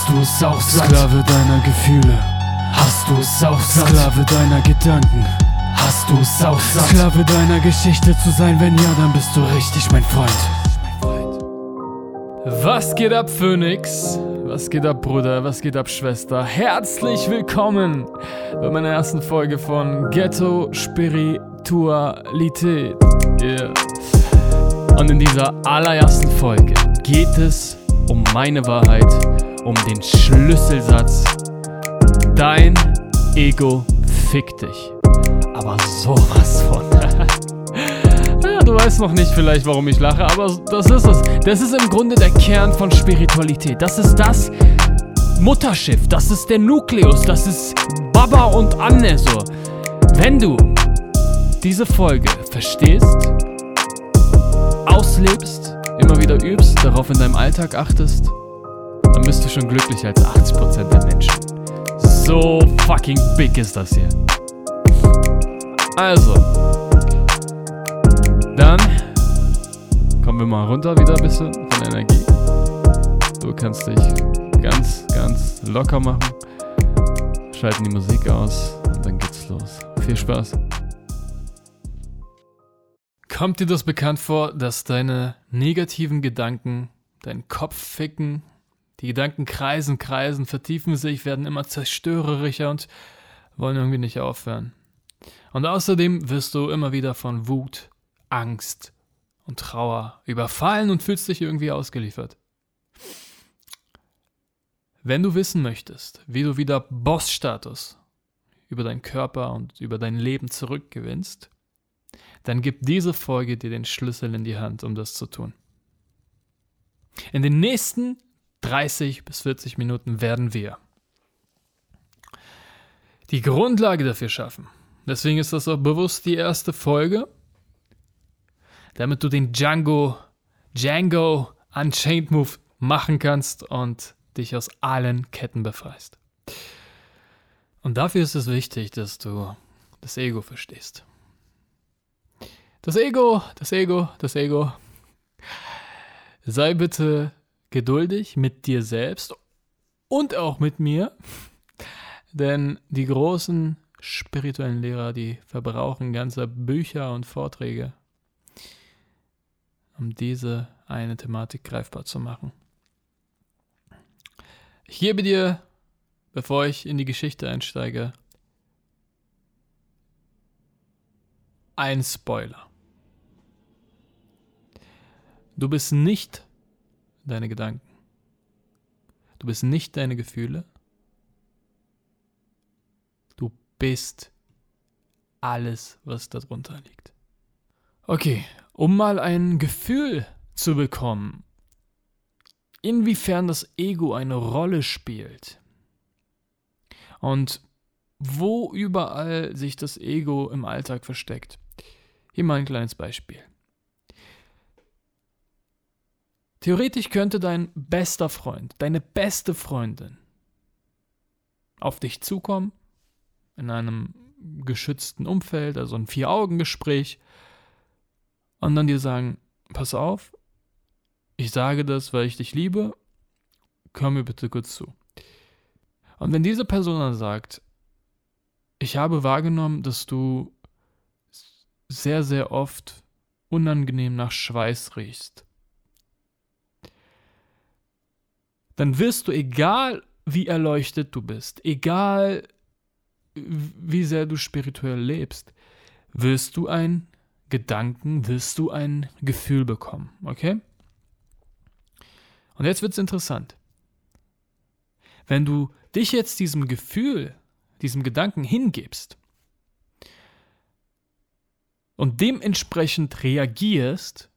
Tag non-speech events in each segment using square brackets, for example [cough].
Hast du es auch satt? Sklave deiner Gefühle, Hast du es auch satt? Sklave deiner Gedanken, Hast du es auch satt? Sklave deiner Geschichte zu sein, wenn ja, dann bist du richtig mein Freund. Was geht ab, Phoenix? Was geht ab, Bruder? Was geht ab, Schwester? Herzlich willkommen bei meiner ersten Folge von Ghetto Spiritualität. Yeah. Und in dieser allerersten Folge geht es um meine Wahrheit, um den Schlüsselsatz. Dein Ego fickt dich. Aber sowas von. Ja, [laughs] du weißt noch nicht vielleicht, warum ich lache, aber das ist es. Das ist im Grunde der Kern von Spiritualität. Das ist das Mutterschiff, das ist der Nukleus, das ist Baba und Anne so. Wenn du diese Folge verstehst, auslebst, immer wieder übst, darauf in deinem Alltag achtest, dann bist du schon glücklicher als 80% der Menschen. So fucking big ist das hier. Also, dann kommen wir mal runter wieder ein bisschen von Energie. Du kannst dich ganz, ganz locker machen. Schalten die Musik aus und dann geht's los. Viel Spaß. Kommt dir das bekannt vor, dass deine negativen Gedanken deinen Kopf ficken? Die Gedanken kreisen, kreisen, vertiefen sich, werden immer zerstörerischer und wollen irgendwie nicht aufhören. Und außerdem wirst du immer wieder von Wut, Angst und Trauer überfallen und fühlst dich irgendwie ausgeliefert. Wenn du wissen möchtest, wie du wieder Boss-Status über deinen Körper und über dein Leben zurückgewinnst, dann gib diese Folge dir den Schlüssel in die Hand, um das zu tun. In den nächsten 30 bis 40 Minuten werden wir die Grundlage dafür schaffen. Deswegen ist das auch bewusst die erste Folge, damit du den Django, Django Unchained Move machen kannst und dich aus allen Ketten befreist. Und dafür ist es wichtig, dass du das Ego verstehst. Das Ego, das Ego, das Ego. Sei bitte geduldig mit dir selbst und auch mit mir, denn die großen spirituellen Lehrer, die verbrauchen ganze Bücher und Vorträge, um diese eine Thematik greifbar zu machen. Ich gebe dir, bevor ich in die Geschichte einsteige, einen Spoiler. Du bist nicht deine Gedanken. Du bist nicht deine Gefühle. Du bist alles, was darunter liegt. Okay, um mal ein Gefühl zu bekommen, inwiefern das Ego eine Rolle spielt und wo überall sich das Ego im Alltag versteckt. Hier mal ein kleines Beispiel. Theoretisch könnte dein bester Freund, deine beste Freundin auf dich zukommen, in einem geschützten Umfeld, also ein Vier-Augen-Gespräch, und dann dir sagen, pass auf, ich sage das, weil ich dich liebe, hör mir bitte kurz zu. Und wenn diese Person dann sagt, ich habe wahrgenommen, dass du sehr, sehr oft unangenehm nach Schweiß riechst, dann wirst du, egal wie erleuchtet du bist, egal wie sehr du spirituell lebst, wirst du ein Gedanken, wirst du ein Gefühl bekommen, okay? Und jetzt wird es interessant. Wenn du dich jetzt diesem Gefühl, diesem Gedanken hingibst und dementsprechend reagierst,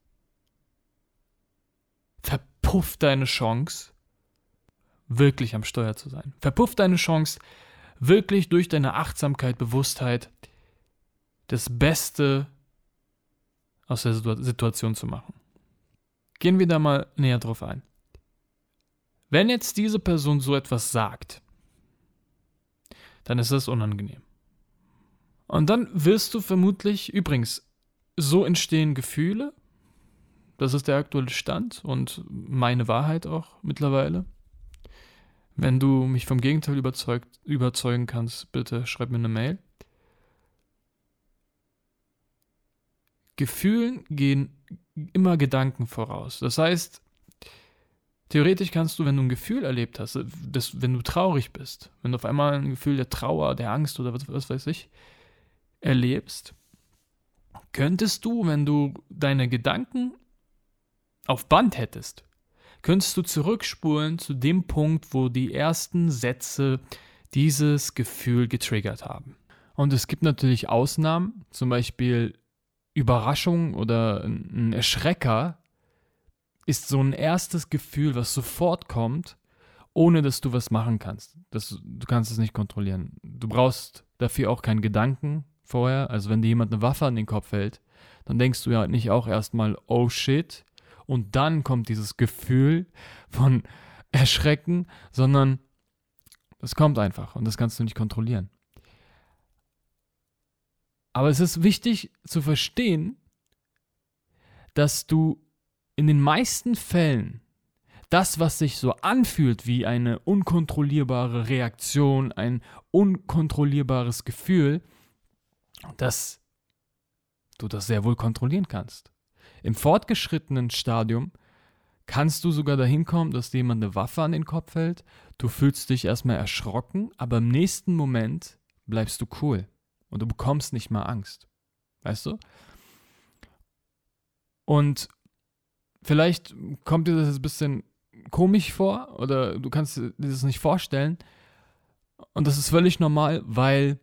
verpufft deine Chance, wirklich am Steuer zu sein. Verpufft deine Chance, wirklich durch deine Achtsamkeit, Bewusstheit das Beste aus der Situation zu machen. Gehen wir da mal näher drauf ein. Wenn jetzt diese Person so etwas sagt, dann ist das unangenehm. Und dann wirst du vermutlich, übrigens, so entstehen Gefühle, das ist der aktuelle Stand und meine Wahrheit auch mittlerweile Wenn du mich vom Gegenteil überzeugt, überzeugen kannst, bitte schreib mir eine Mail. Gefühlen gehen immer Gedanken voraus. Das heißt, theoretisch kannst du, wenn du ein Gefühl erlebt hast, das, wenn du traurig bist, wenn du auf einmal ein Gefühl der Trauer, der Angst oder was, was weiß ich, erlebst, könntest du, wenn du deine Gedanken auf Band hättest, könntest du zurückspulen zu dem Punkt, wo die ersten Sätze dieses Gefühl getriggert haben. Und es gibt natürlich Ausnahmen, zum Beispiel Überraschung oder ein Erschrecker ist so ein erstes Gefühl, was sofort kommt, ohne dass du was machen kannst. Das, du kannst es nicht kontrollieren. Du brauchst dafür auch keinen Gedanken vorher. Also wenn dir jemand eine Waffe an den Kopf hält, dann denkst du ja nicht auch erstmal, oh shit. Und dann kommt dieses Gefühl von Erschrecken, sondern es kommt einfach und das kannst du nicht kontrollieren. Aber es ist wichtig zu verstehen, dass du in den meisten Fällen das, was sich so anfühlt wie eine unkontrollierbare Reaktion, ein unkontrollierbares Gefühl, dass du das sehr wohl kontrollieren kannst. Im fortgeschrittenen Stadium kannst du sogar dahin kommen, dass dir jemand eine Waffe an den Kopf hält, du fühlst dich erstmal erschrocken, aber im nächsten Moment bleibst du cool. Und du bekommst nicht mal Angst. Weißt du? Und vielleicht kommt dir das ein bisschen komisch vor oder du kannst dir das nicht vorstellen. Und das ist völlig normal, weil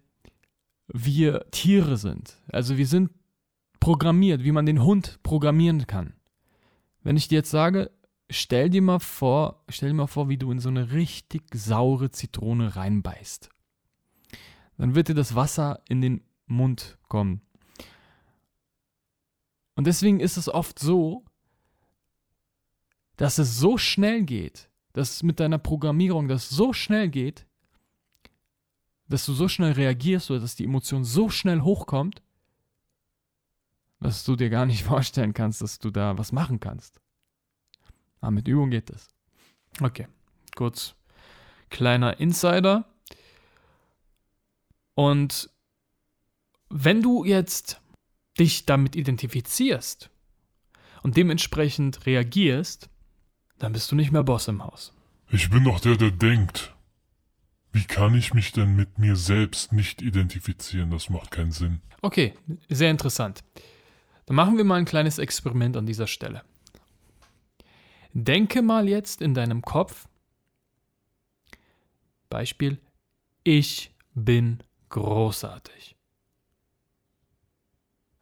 wir Tiere sind. Also wir sind programmiert, wie man den Hund programmieren kann. Wenn ich dir jetzt sage, stell dir mal vor, stell dir mal vor, wie du in so eine richtig saure Zitrone reinbeißt dann wird dir das Wasser in den Mund kommen. Und deswegen ist es oft so, dass es so schnell geht, dass mit deiner Programmierung das so schnell geht, dass du so schnell reagierst oder dass die Emotion so schnell hochkommt, dass du dir gar nicht [laughs] vorstellen kannst, dass du da was machen kannst. Aber mit Übung geht das. Okay, kurz kleiner Insider. Und wenn du jetzt dich damit identifizierst und dementsprechend reagierst, dann bist du nicht mehr Boss im Haus. Ich bin doch der, der denkt. Wie kann ich mich denn mit mir selbst nicht identifizieren? Das macht keinen Sinn. Okay, sehr interessant. Dann machen wir mal ein kleines Experiment an dieser Stelle. Denke mal jetzt in deinem Kopf, Beispiel, ich bin großartig.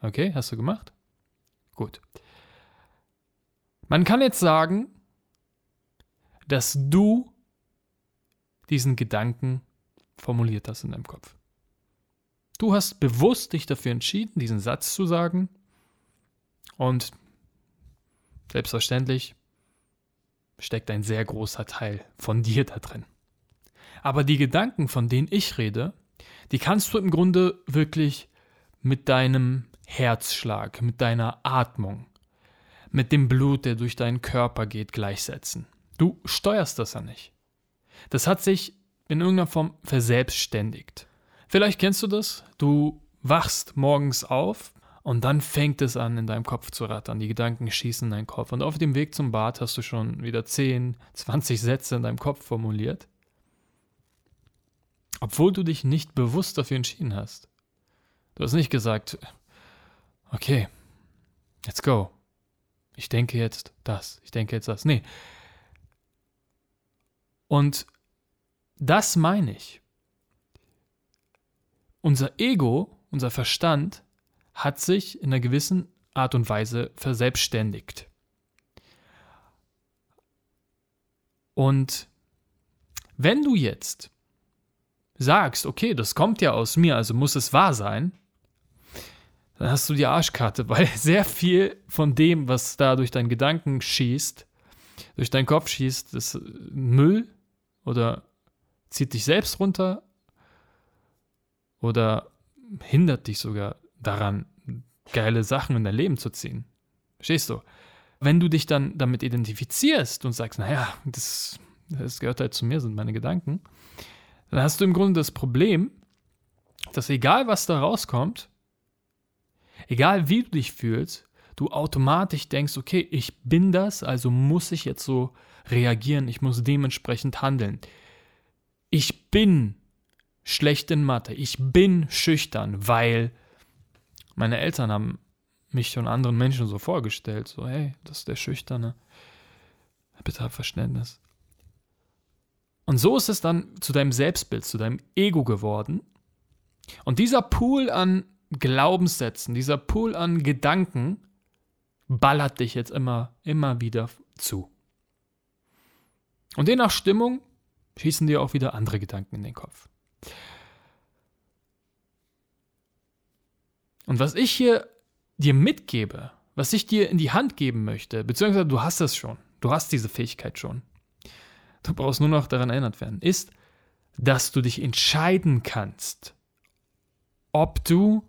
Okay, hast du gemacht? Gut. Man kann jetzt sagen, dass du diesen Gedanken formuliert hast in deinem Kopf. Du hast bewusst dich dafür entschieden, diesen Satz zu sagen und selbstverständlich steckt ein sehr großer Teil von dir da drin. Aber die Gedanken, von denen ich rede, die kannst du im Grunde wirklich mit deinem Herzschlag, mit deiner Atmung, mit dem Blut, der durch deinen Körper geht, gleichsetzen. Du steuerst das ja nicht. Das hat sich in irgendeiner Form verselbstständigt. Vielleicht kennst du das. Du wachst morgens auf und dann fängt es an, in deinem Kopf zu rattern. Die Gedanken schießen in deinen Kopf. Und auf dem Weg zum Bad hast du schon wieder 10, 20 [laughs] Sätze in deinem Kopf formuliert. Obwohl du dich nicht bewusst dafür entschieden hast. Du hast nicht gesagt, okay, let's go. Ich denke jetzt das, ich denke jetzt das. Nee. Und das meine ich. Unser Ego, unser Verstand hat sich in einer gewissen Art und Weise verselbstständigt. Und wenn du jetzt sagst, okay, das kommt ja aus mir, also muss es wahr sein, dann hast du die Arschkarte, [laughs] weil sehr viel von dem, was da durch deinen Gedanken schießt, durch deinen Kopf schießt, ist Müll oder zieht dich selbst runter oder hindert dich sogar daran, geile Sachen in dein Leben zu ziehen. Verstehst du? Wenn du dich dann damit identifizierst und sagst, naja, das das gehört halt zu mir, sind meine Gedanken, dann hast du im Grunde das Problem, dass egal was da rauskommt, egal wie du dich fühlst, du automatisch denkst, okay, ich bin das, also muss ich jetzt so reagieren, ich muss dementsprechend handeln. Ich bin schlecht in Mathe, ich bin schüchtern, weil meine Eltern haben mich schon anderen Menschen so vorgestellt, so, hey, das ist der Schüchterne. Bitte hab Verständnis. Und so ist es dann zu deinem Selbstbild, zu deinem Ego geworden. Und dieser Pool an Glaubenssätzen, dieser Pool an Gedanken ballert dich jetzt immer, immer wieder zu. Und je nach Stimmung schießen dir auch wieder andere Gedanken in den Kopf. Und was ich hier dir mitgebe, was ich dir in die Hand geben möchte, beziehungsweise du hast es schon, du hast diese Fähigkeit schon, du brauchst nur noch daran erinnert werden, ist, dass du dich entscheiden kannst, ob du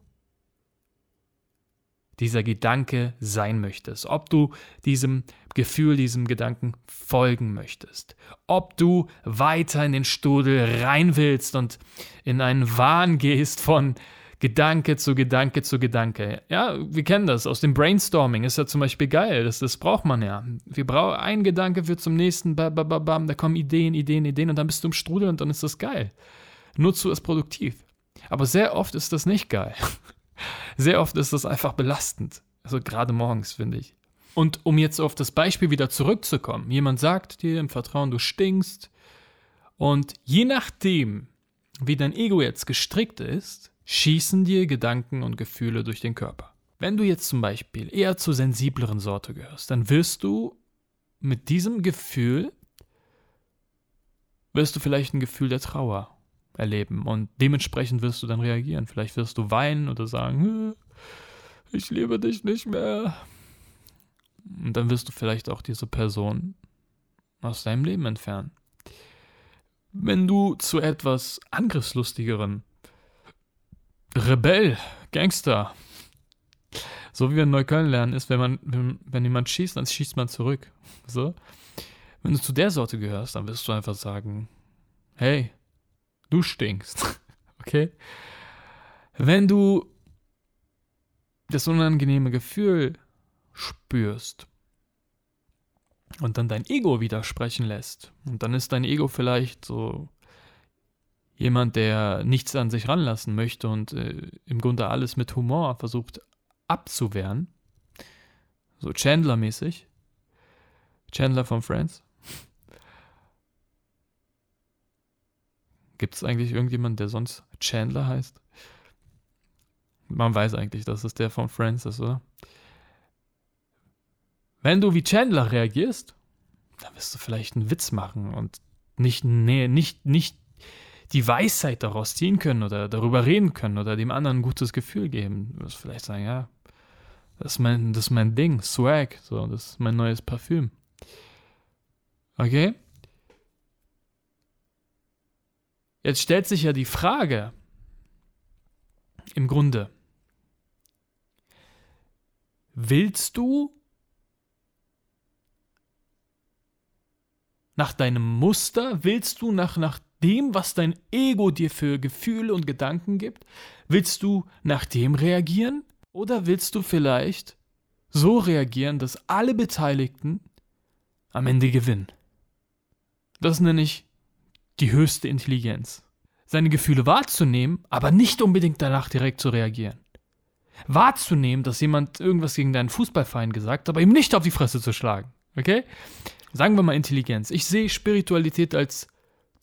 dieser Gedanke sein möchtest, ob du diesem Gefühl, diesem Gedanken folgen möchtest, ob du weiter in den Studel rein willst und in einen Wahn gehst von Gedanke zu Gedanke zu Gedanke. Ja, wir kennen das aus dem Brainstorming, ist ja zum Beispiel geil, das, das braucht man ja. Wir brauchen einen Gedanke für zum nächsten, bam, bam, bam, da kommen Ideen, Ideen, Ideen und dann bist du im Strudel und dann ist das geil. Nutzu ist produktiv. Aber sehr oft ist das nicht geil. [laughs] Sehr oft ist das einfach belastend. Also gerade morgens, finde ich. Und um jetzt auf das Beispiel wieder zurückzukommen, jemand sagt dir im Vertrauen, du stinkst. Und je nachdem, wie dein Ego jetzt gestrickt ist, schießen dir Gedanken und Gefühle durch den Körper. Wenn du jetzt zum Beispiel eher zur sensibleren Sorte gehörst, dann wirst du mit diesem Gefühl, wirst du vielleicht ein Gefühl der Trauer erleben. Und dementsprechend wirst du dann reagieren. Vielleicht wirst du weinen oder sagen, ich liebe dich nicht mehr. Und dann wirst du vielleicht auch diese Person aus deinem Leben entfernen. Wenn du zu etwas angriffslustigeren Rebell, Gangster, so wie wir in Neukölln lernen, ist, wenn man, wenn, wenn jemand schießt, dann schießt man zurück. So. Wenn du zu der Sorte gehörst, dann wirst du einfach sagen, hey, Du stinkst. [laughs] Okay? Wenn du das unangenehme Gefühl spürst und dann dein Ego widersprechen lässt, und dann ist dein Ego vielleicht so jemand, der nichts an sich ranlassen möchte und äh, im Grunde alles mit Humor versucht abzuwehren, so Chandler-mäßig, Chandler von Friends, [laughs] Gibt es eigentlich irgendjemanden, der sonst Chandler heißt? Man weiß eigentlich, dass es der von Friends ist, oder? Wenn du wie Chandler reagierst, dann wirst du vielleicht einen Witz machen und nicht, nee, nicht, nicht die Weisheit daraus ziehen können oder darüber reden können oder dem anderen ein gutes Gefühl geben. Du wirst vielleicht sagen, ja, das ist mein, das ist mein Ding, Swag, so, das ist mein neues Parfüm. Okay? Jetzt stellt sich ja die Frage, im Grunde, willst du nach deinem Muster, willst du nach, nach dem, was dein Ego dir für Gefühle und Gedanken gibt, willst du nach dem reagieren oder willst du vielleicht so reagieren, dass alle Beteiligten am Ende gewinnen? Das nenne ich die höchste Intelligenz. Seine Gefühle wahrzunehmen, aber nicht unbedingt danach direkt zu reagieren. Wahrzunehmen, dass jemand irgendwas gegen deinen Fußballverein gesagt hat, aber ihm nicht auf die Fresse zu schlagen. Okay? Sagen wir mal Intelligenz. Ich sehe Spiritualität als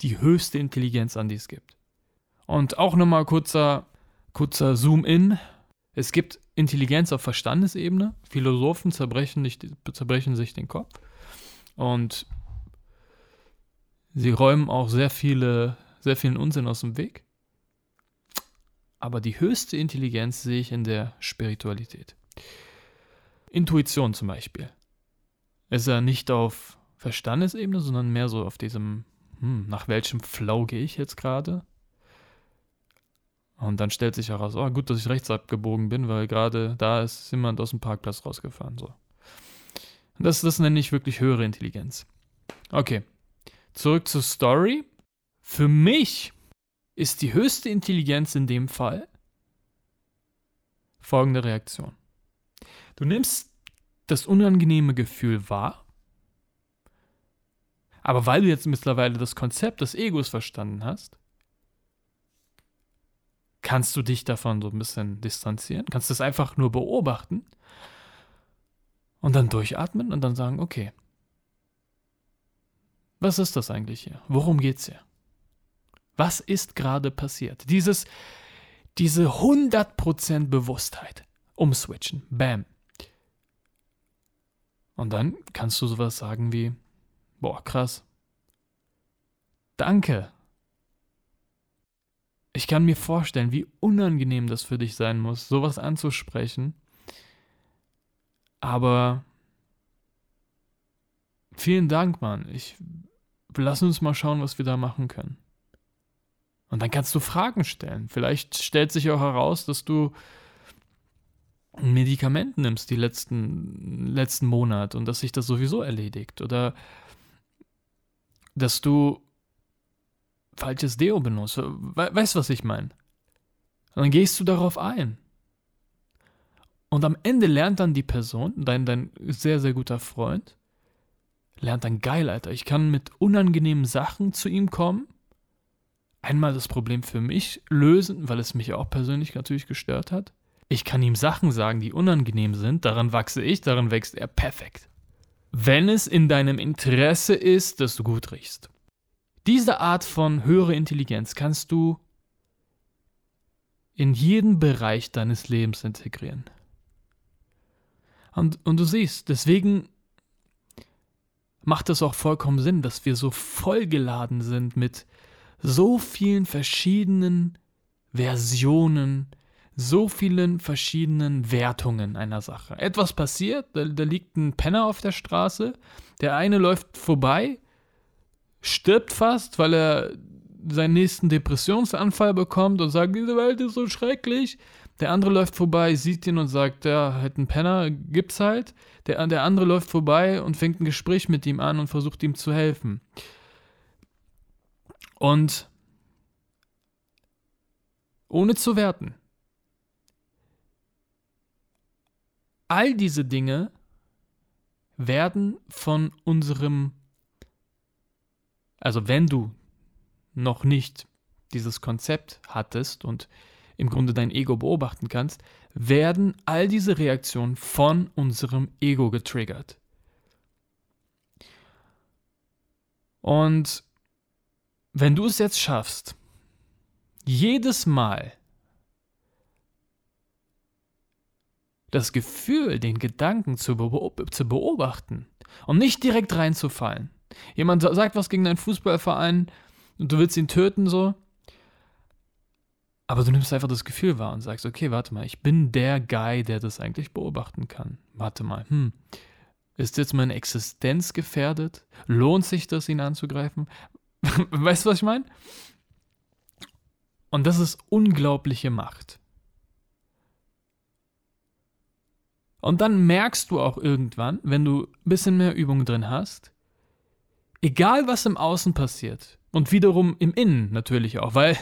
die höchste Intelligenz an, die es gibt. Und auch nochmal kurzer, kurzer Zoom-in. Es gibt Intelligenz auf Verstandesebene. Philosophen zerbrechen, nicht, zerbrechen sich den Kopf. Und Sie räumen auch sehr viele, sehr vielen Unsinn aus dem Weg. Aber die höchste Intelligenz sehe ich in der Spiritualität. Intuition zum Beispiel. Ist ja nicht auf Verstandesebene, sondern mehr so auf diesem, hm, nach welchem Flow gehe ich jetzt gerade? Und dann stellt sich heraus, oh gut, dass ich rechts abgebogen bin, weil gerade da ist jemand aus dem Parkplatz rausgefahren. So. Das, das nenne ich wirklich höhere Intelligenz. Okay, zurück zur Story. Für mich ist die höchste Intelligenz in dem Fall folgende Reaktion. Du nimmst das unangenehme Gefühl wahr, aber weil du jetzt mittlerweile das Konzept des Egos verstanden hast, kannst du dich davon so ein bisschen distanzieren, kannst es einfach nur beobachten und dann durchatmen und dann sagen, okay, was ist das eigentlich hier? Worum geht's hier? Was ist gerade passiert? Dieses, diese 100% Bewusstheit. Umswitchen. Bam. Und dann kannst du sowas sagen wie, boah, krass. Danke. Ich kann mir vorstellen, wie unangenehm das für dich sein muss, sowas anzusprechen. Aber vielen Dank, Mann. Ich lass uns mal schauen, was wir da machen können. Und dann kannst du Fragen stellen. Vielleicht stellt sich auch heraus, dass du ein Medikament nimmst die letzten, letzten Monat und dass sich das sowieso erledigt. Oder dass du falsches Deo benutzt. We weißt du, was ich meine? Dann gehst du darauf ein. Und am Ende lernt dann die Person, dein, dein sehr, sehr guter Freund, lernt dann geil, Alter. Ich kann mit unangenehmen Sachen zu ihm kommen. Einmal das Problem für mich lösen, weil es mich auch persönlich natürlich gestört hat. Ich kann ihm Sachen sagen, die unangenehm sind. Daran wachse ich, daran wächst er perfekt. Wenn es in deinem Interesse ist, dass du gut riechst. Diese Art von höhere Intelligenz kannst du in jeden Bereich deines Lebens integrieren. Und, und du siehst, deswegen macht es auch vollkommen Sinn, dass wir so vollgeladen sind mit so vielen verschiedenen Versionen, so vielen verschiedenen Wertungen einer Sache. Etwas passiert, da, da liegt ein Penner auf der Straße, der eine läuft vorbei, stirbt fast, weil er seinen nächsten Depressionsanfall bekommt und sagt, diese Welt ist so schrecklich. Der andere läuft vorbei, sieht ihn und sagt, ja, halt ein Penner, gibt's halt. Der, der andere läuft vorbei und fängt ein Gespräch mit ihm an und versucht ihm zu helfen. Und ohne zu werten. All diese Dinge werden von unserem also wenn du noch nicht dieses Konzept hattest und im Grunde dein Ego beobachten kannst, werden all diese Reaktionen von unserem Ego getriggert. Und wenn du es jetzt schaffst, jedes Mal das Gefühl, den Gedanken zu, beobachten und nicht direkt reinzufallen, Jemand sagt was gegen deinen Fußballverein und du willst ihn töten, so. Aber du nimmst einfach das Gefühl wahr und sagst, okay, warte mal, ich bin der Guy, der das eigentlich beobachten kann. Warte mal, hm. Ist jetzt meine Existenz gefährdet? Lohnt sich das, ihn anzugreifen? [laughs] weißt du, was ich meine? Und das ist unglaubliche Macht. Und dann merkst du auch irgendwann, wenn du ein bisschen mehr Übung drin hast, egal was im Außen passiert und wiederum im Innen natürlich auch, weil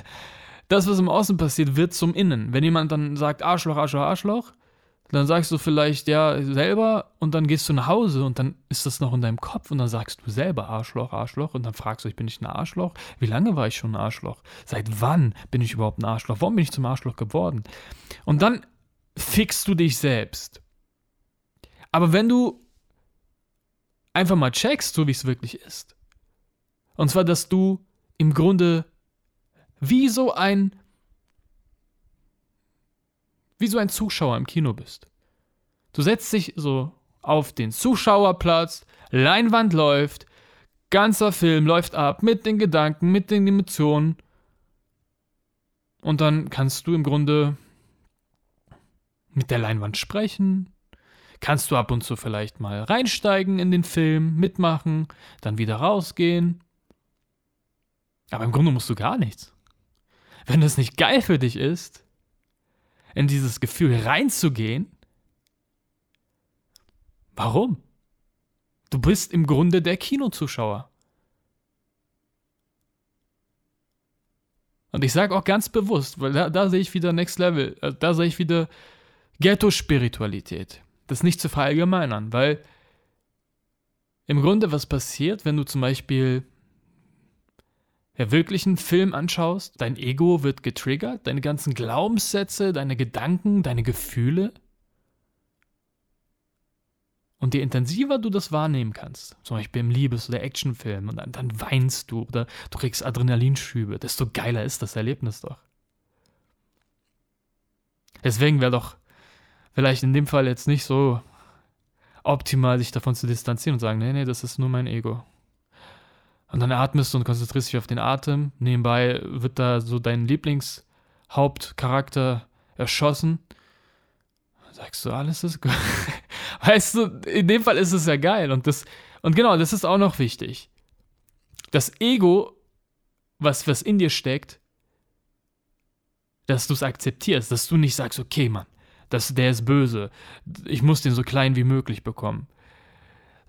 das, was im Außen passiert, wird zum Innen. Wenn jemand dann sagt Arschloch, Arschloch, Arschloch, dann sagst du vielleicht ja selber und dann gehst du nach Hause und dann ist das noch in deinem Kopf und dann sagst du selber Arschloch, Arschloch und dann fragst du, ich bin ich ein Arschloch? Wie lange war ich schon ein Arschloch? Seit wann bin ich überhaupt ein Arschloch? Warum bin ich zum Arschloch geworden? Und dann fixst du dich selbst. Aber wenn du einfach mal checkst, so wie es wirklich ist. Und zwar, dass du im Grunde wie so ein wie so ein Zuschauer im Kino bist. Du setzt dich so auf den Zuschauerplatz, Leinwand läuft, ganzer Film läuft ab mit den Gedanken, mit den Emotionen. Und dann kannst du im Grunde mit der Leinwand sprechen, kannst du ab und zu vielleicht mal reinsteigen in den Film, mitmachen, dann wieder rausgehen. Aber im Grunde musst du gar nichts. Wenn es nicht geil für dich ist, in dieses Gefühl reinzugehen, warum? Du bist im Grunde der Kinozuschauer. Und ich sage auch ganz bewusst, weil da, da sehe ich wieder Next Level, äh, da sehe ich wieder Ghetto-Spiritualität. Das nicht zu verallgemeinern, weil im Grunde was passiert, wenn du zum Beispiel ja, wirklich einen Film anschaust, dein Ego wird getriggert, deine ganzen Glaubenssätze, deine Gedanken, deine Gefühle. Und je intensiver du das wahrnehmen kannst, zum Beispiel im Liebes- oder Actionfilm, und dann, dann weinst du oder du kriegst Adrenalinschübe, desto geiler ist das Erlebnis doch. Deswegen wäre doch vielleicht in dem Fall jetzt nicht so optimal, sich davon zu distanzieren und sagen, nee, nee, das ist nur mein Ego. Und dann atmest du und konzentrierst dich auf den Atem. Nebenbei wird da so dein Lieblingshauptcharakter erschossen. Sagst du, alles ist gut. [laughs] Weißt du, in dem Fall ist es ja geil. Und, das, und genau, das ist auch noch wichtig. Das Ego, was, was in dir steckt, dass du es akzeptierst, dass du nicht sagst, okay, Mann, das, der ist böse, ich muss den so klein wie möglich bekommen.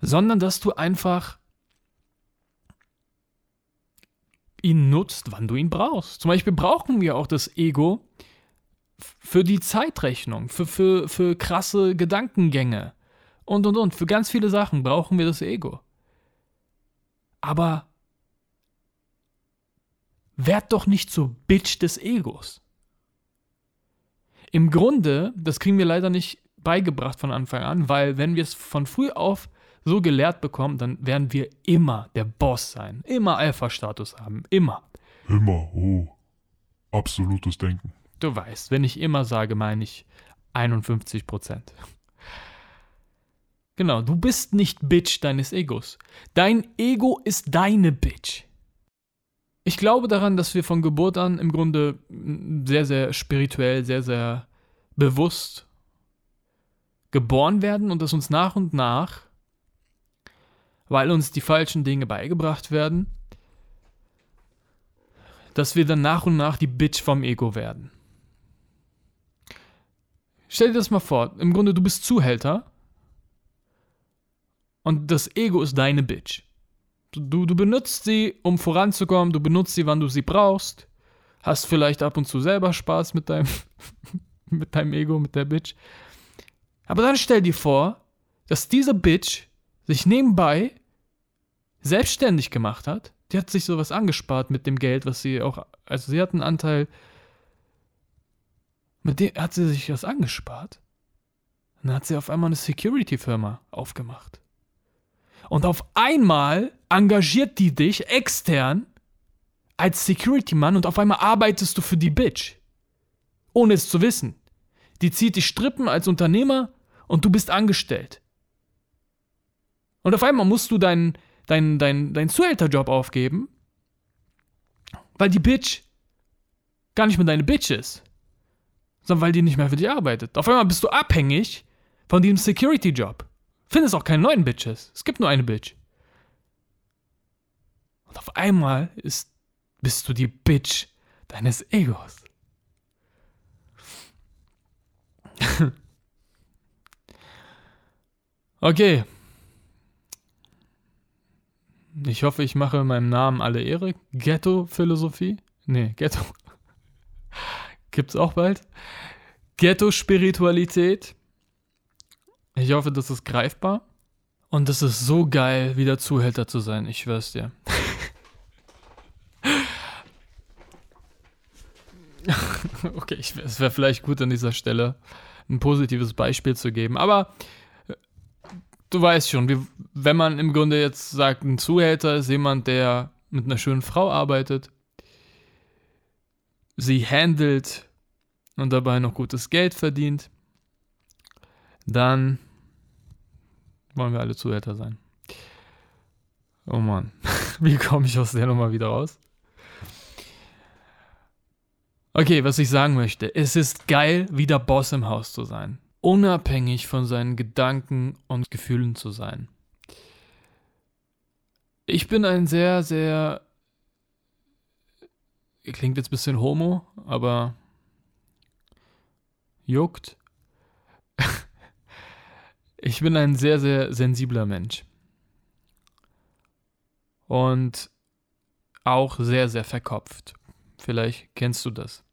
Sondern dass du einfach ihn nutzt, wann du ihn brauchst. Zum Beispiel brauchen wir auch das Ego für die Zeitrechnung, für, für, für krasse Gedankengänge und und und. Für ganz viele Sachen brauchen wir das Ego. Aber werd doch nicht so Bitch des Egos. Im Grunde, das kriegen wir leider nicht beigebracht von Anfang an, weil wenn wir es von früh auf so gelehrt bekommen, dann werden wir immer der Boss sein, immer Alpha-Status haben, immer. Immer, oh. Absolutes Denken. Du weißt, wenn ich immer sage, meine ich 51 Prozent. Genau, du bist nicht Bitch deines Egos. Dein Ego ist deine Bitch. Ich glaube daran, dass wir von Geburt an im Grunde sehr, sehr spirituell, sehr, sehr bewusst geboren werden und dass uns nach und nach, weil uns die falschen Dinge beigebracht werden, dass wir dann nach und nach die Bitch vom Ego werden. Stell dir das mal vor, im Grunde du bist Zuhälter und das Ego ist deine Bitch. Du, du benutzt sie, um voranzukommen, du benutzt sie, wann du sie brauchst, hast vielleicht ab und zu selber Spaß mit deinem, [laughs] mit deinem Ego, mit der Bitch. Aber dann stell dir vor, dass diese Bitch sich nebenbei selbstständig gemacht hat. Die hat sich sowas angespart mit dem Geld, was sie auch, also sie hat einen Anteil mit dem hat sie sich was angespart. Und dann hat sie auf einmal eine Security-Firma aufgemacht. Und auf einmal engagiert die dich extern als Security-Mann und auf einmal arbeitest du für die Bitch. Ohne es zu wissen. Die zieht dich strippen als Unternehmer und du bist angestellt. Und auf einmal musst du deinen dein, dein, dein Zuhälterjob aufgeben, weil die Bitch gar nicht mehr deine Bitch ist sondern weil die nicht mehr für dich arbeitet. Auf einmal bist du abhängig von diesem Security-Job. Findest auch keine neuen Bitches. Es gibt nur eine Bitch. Und auf einmal ist, bist du die Bitch deines Egos. [laughs] okay. Ich hoffe, ich mache meinem Namen alle Ehre. Ghetto-Philosophie? Nee, Ghetto. [laughs] Gibt's auch bald. Ghetto-Spiritualität. Ich hoffe, das ist greifbar. Und es ist so geil, wieder Zuhälter zu sein. Ich schwör's dir. [laughs] okay, ich, es wäre vielleicht gut an dieser Stelle ein positives Beispiel zu geben. Aber äh, du weißt schon, wie, wenn man im Grunde jetzt sagt, ein Zuhälter ist jemand, der mit einer schönen Frau arbeitet, sie handelt und dabei noch gutes Geld verdient, dann wollen wir alle Zuhälter sein. Oh Mann, [laughs] wie komme ich aus der Nummer wieder raus? Okay, was ich sagen möchte, es ist geil, wieder Boss im Haus zu sein. Unabhängig von seinen Gedanken und Gefühlen zu sein. Ich bin ein sehr, sehr. Klingt jetzt ein bisschen homo, aber juckt. [laughs] ich bin ein sehr, sehr sensibler Mensch. Und auch sehr, sehr verkopft. Vielleicht kennst du das.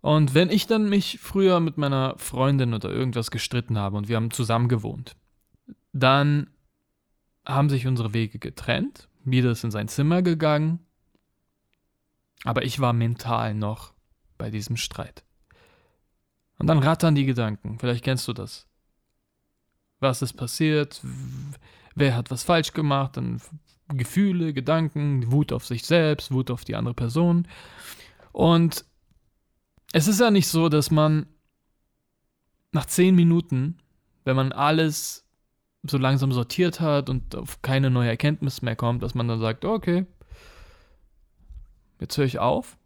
Und wenn ich dann mich früher mit meiner Freundin oder irgendwas gestritten habe und wir haben zusammen gewohnt, dann haben sich unsere Wege getrennt. Jeder ist in sein Zimmer gegangen. Aber ich war mental noch bei diesem Streit. Und dann rattern die Gedanken. Vielleicht kennst du das. Was ist passiert? Wer hat was falsch gemacht? Dann Gefühle, Gedanken, Wut auf sich selbst, Wut auf die andere Person. Und es ist ja nicht so, dass man nach zehn Minuten, wenn man alles so langsam sortiert hat und auf keine neue Erkenntnis mehr kommt, dass man dann sagt, okay, jetzt höre ich auf.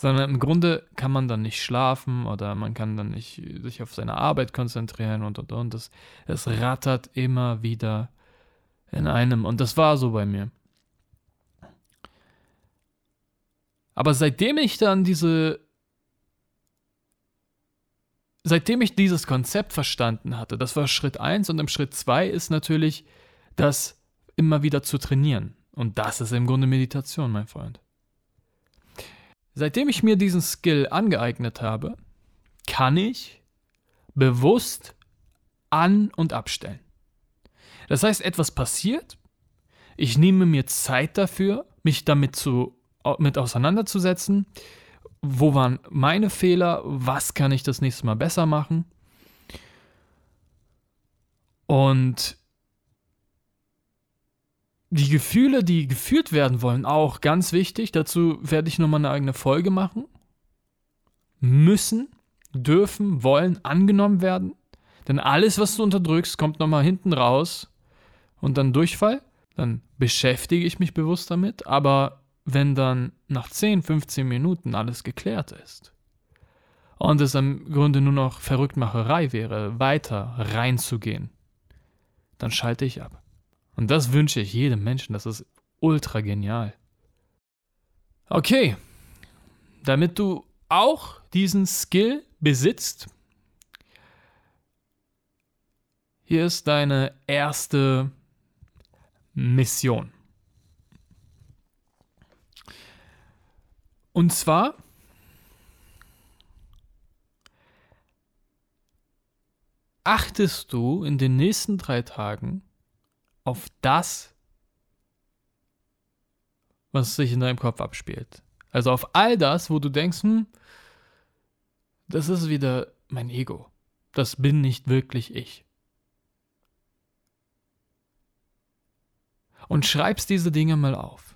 Sondern im Grunde kann man dann nicht schlafen oder man kann dann nicht sich auf seine Arbeit konzentrieren und und und. Es, es rattert immer wieder in einem. Und das war so bei mir. Aber seitdem ich dann diese seitdem ich dieses Konzept verstanden hatte, das war Schritt 1 und im Schritt 2 ist natürlich, das immer wieder zu trainieren. Und das ist im Grunde Meditation, mein Freund. Seitdem ich mir diesen Skill angeeignet habe, kann ich bewusst an- und abstellen. Das heißt, etwas passiert, ich nehme mir Zeit dafür, mich damit zu, mit auseinanderzusetzen wo waren meine Fehler, was kann ich das nächste Mal besser machen. Und die Gefühle, die geführt werden wollen, auch ganz wichtig. Dazu werde ich nochmal eine eigene Folge machen. Müssen, dürfen, wollen angenommen werden. Denn alles, was du unterdrückst, kommt nochmal hinten raus und dann Durchfall. Dann beschäftige ich mich bewusst damit. Aber wenn dann nach 10, 15 Minuten alles geklärt ist und es im Grunde nur noch Verrücktmacherei wäre, weiter reinzugehen, dann schalte ich ab. Und das wünsche ich jedem Menschen, das ist ultra genial. Okay, damit du auch diesen Skill besitzt, hier ist deine erste Mission. Und zwar achtest du in den nächsten drei Tagen auf das, was sich in deinem Kopf abspielt. Also auf all das, wo du denkst, hm, das ist wieder mein Ego. Das bin nicht wirklich ich. Und schreibst diese Dinge mal auf.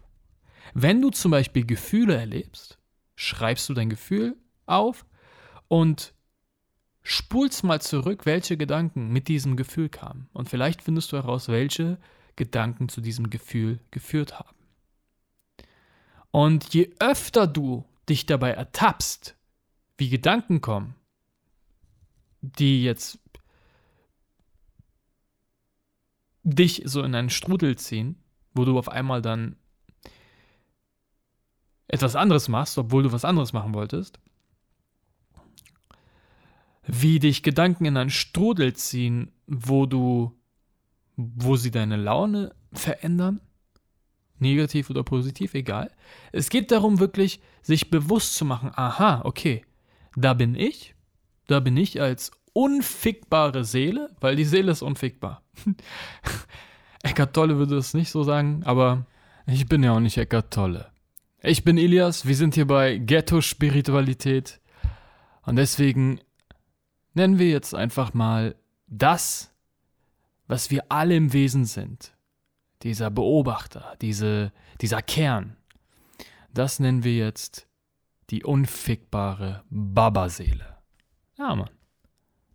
Wenn du zum Beispiel Gefühle erlebst, schreibst du dein Gefühl auf und spulst mal zurück, welche Gedanken mit diesem Gefühl kamen. Und vielleicht findest du heraus, welche Gedanken zu diesem Gefühl geführt haben. Und je öfter du dich dabei ertappst, wie Gedanken kommen, die jetzt dich so in einen Strudel ziehen, wo du auf einmal dann etwas anderes machst, obwohl du was anderes machen wolltest, wie dich Gedanken in einen Strudel ziehen, wo du, wo sie deine Laune verändern, negativ oder positiv, egal. Es geht darum, wirklich sich bewusst zu machen, aha, okay, da bin ich, da bin ich als unfickbare Seele, weil die Seele ist unfickbar. [laughs] Eckart Tolle würde das nicht so sagen, aber ich bin ja auch nicht Eckart Tolle. Ich bin Ilias, wir sind hier bei Ghetto Spiritualität und deswegen nennen wir jetzt einfach mal das, was wir alle im Wesen sind. Dieser Beobachter, diese, dieser Kern. Das nennen wir jetzt die unfickbare Baba-Seele. Ja, Mann.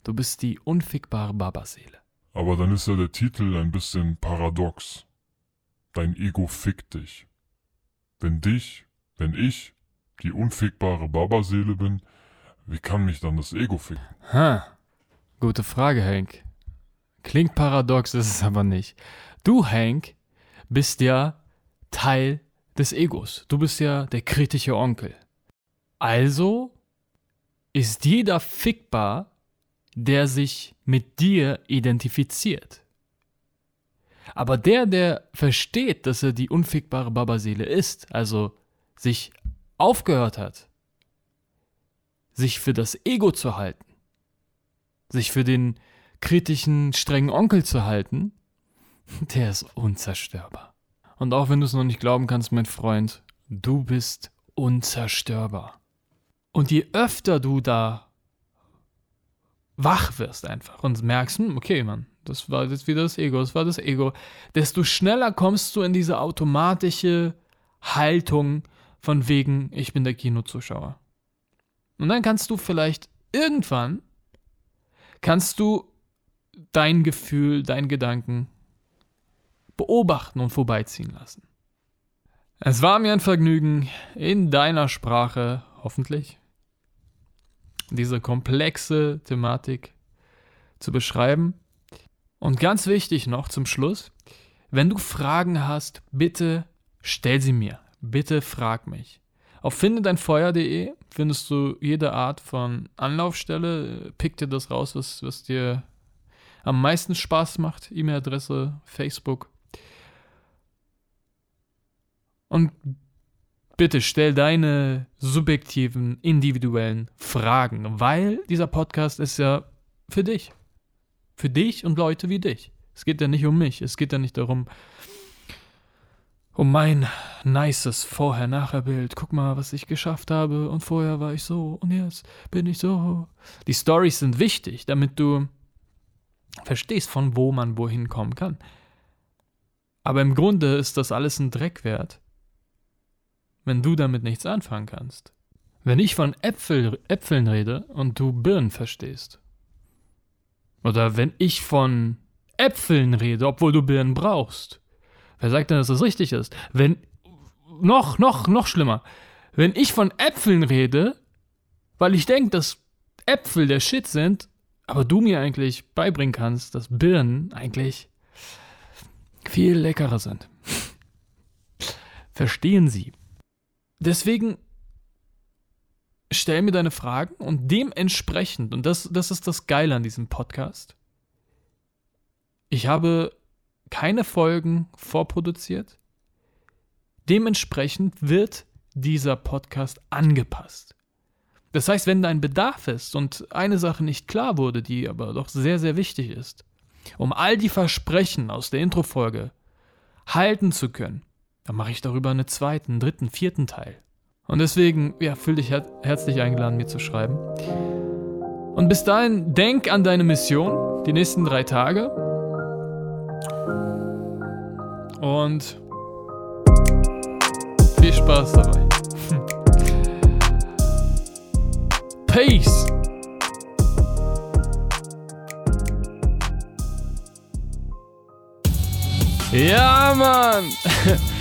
Du bist die unfickbare Baba-Seele. Aber dann ist ja der Titel ein bisschen paradox. Dein Ego fickt dich. Wenn dich, wenn ich die unfickbare Babaseele bin, wie kann mich dann das Ego ficken? Ha, gute Frage, Hank. Klingt paradox, ist es aber nicht. Du, Hank, bist ja Teil des Egos. Du bist ja der kritische Onkel. Also ist jeder fickbar, der sich mit dir identifiziert. Aber der, der versteht, dass er die unfickbare Babaseele ist, also sich aufgehört hat, sich für das Ego zu halten, sich für den kritischen, strengen Onkel zu halten, [laughs] der ist unzerstörbar. Und auch wenn du es noch nicht glauben kannst, mein Freund, du bist unzerstörbar. Und je öfter du da wach wirst einfach und merkst, hm, okay, Mann, das war jetzt wieder das Ego, das war das Ego, desto schneller kommst du in diese automatische Haltung von wegen, ich bin der Kinozuschauer. Und dann kannst du vielleicht irgendwann, kannst du dein Gefühl, dein Gedanken beobachten und vorbeiziehen lassen. Es war mir ein Vergnügen, in deiner Sprache, hoffentlich, diese komplexe Thematik zu beschreiben. Und ganz wichtig noch zum Schluss, wenn du Fragen hast, bitte stell sie mir. Bitte frag mich. Auf findedeinfeuer.de findest du jede Art von Anlaufstelle. Pick dir das raus, was, was dir am meisten Spaß macht. E-Mail-Adresse, Facebook. Und bitte stell deine subjektiven, individuellen Fragen, weil dieser Podcast ist ja für dich. Für dich und Leute wie dich. Es geht ja nicht um mich. Es geht ja nicht darum, um mein nices Vorher-Nachher-Bild. Guck mal, was ich geschafft habe und vorher war ich so und jetzt bin ich so. Die Stories sind wichtig, damit du verstehst, von wo man wohin kommen kann. Aber im Grunde ist das alles ein Dreck wert, wenn du damit nichts anfangen kannst. Wenn ich von Äpfel, Äpfeln rede und du Birnen verstehst. Oder wenn ich von Äpfeln rede, obwohl du Birnen brauchst. Wer sagt denn, dass das richtig ist? Wenn. Noch, noch, noch schlimmer. Wenn ich von Äpfeln rede, weil ich denke, dass Äpfel der Shit sind, aber du mir eigentlich beibringen kannst, dass Birnen eigentlich viel leckerer sind. Verstehen Sie? Deswegen stell mir deine Fragen und dementsprechend, und das, das ist das Geile an diesem Podcast, ich habe keine Folgen vorproduziert. Dementsprechend wird dieser Podcast angepasst. Das heißt, wenn dein Bedarf ist und eine Sache nicht klar wurde, die aber doch sehr, sehr wichtig ist, um all die Versprechen aus der Introfolge halten zu können, dann mache ich darüber einen zweiten, dritten, vierten Teil. Und deswegen, ja, fühl dich her herzlich eingeladen, mir zu schreiben. Und bis dahin, denk an deine Mission, die nächsten drei Tage. Und viel Spaß dabei. [laughs] Peace! Ja, Mann! [laughs]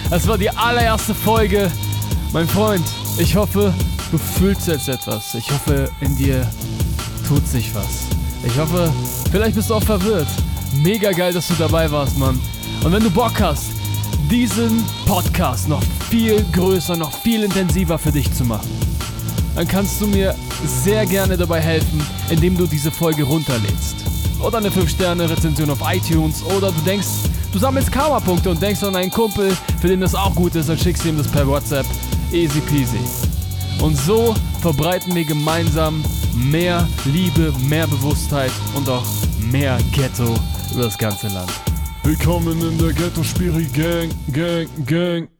Das war die allererste Folge. Mein Freund, ich hoffe, du fühlst jetzt etwas. Ich hoffe, in dir tut sich was. Ich hoffe, vielleicht bist du auch verwirrt. Mega geil, dass du dabei warst, Mann. Und wenn du Bock hast, diesen Podcast noch viel größer, noch viel intensiver für dich zu machen, dann kannst du mir sehr gerne dabei helfen, indem du diese Folge runterlädst. Oder eine 5-Sterne-Rezension auf iTunes. Oder du denkst, du sammelst Karma-Punkte und denkst an einen Kumpel, für den das auch gut ist, dann schickst du ihm das per WhatsApp. Easy peasy. Und so verbreiten wir gemeinsam mehr Liebe, mehr Bewusstheit und auch mehr Ghetto über das ganze Land. Willkommen in der Ghetto Spiri Gang, Gang, Gang.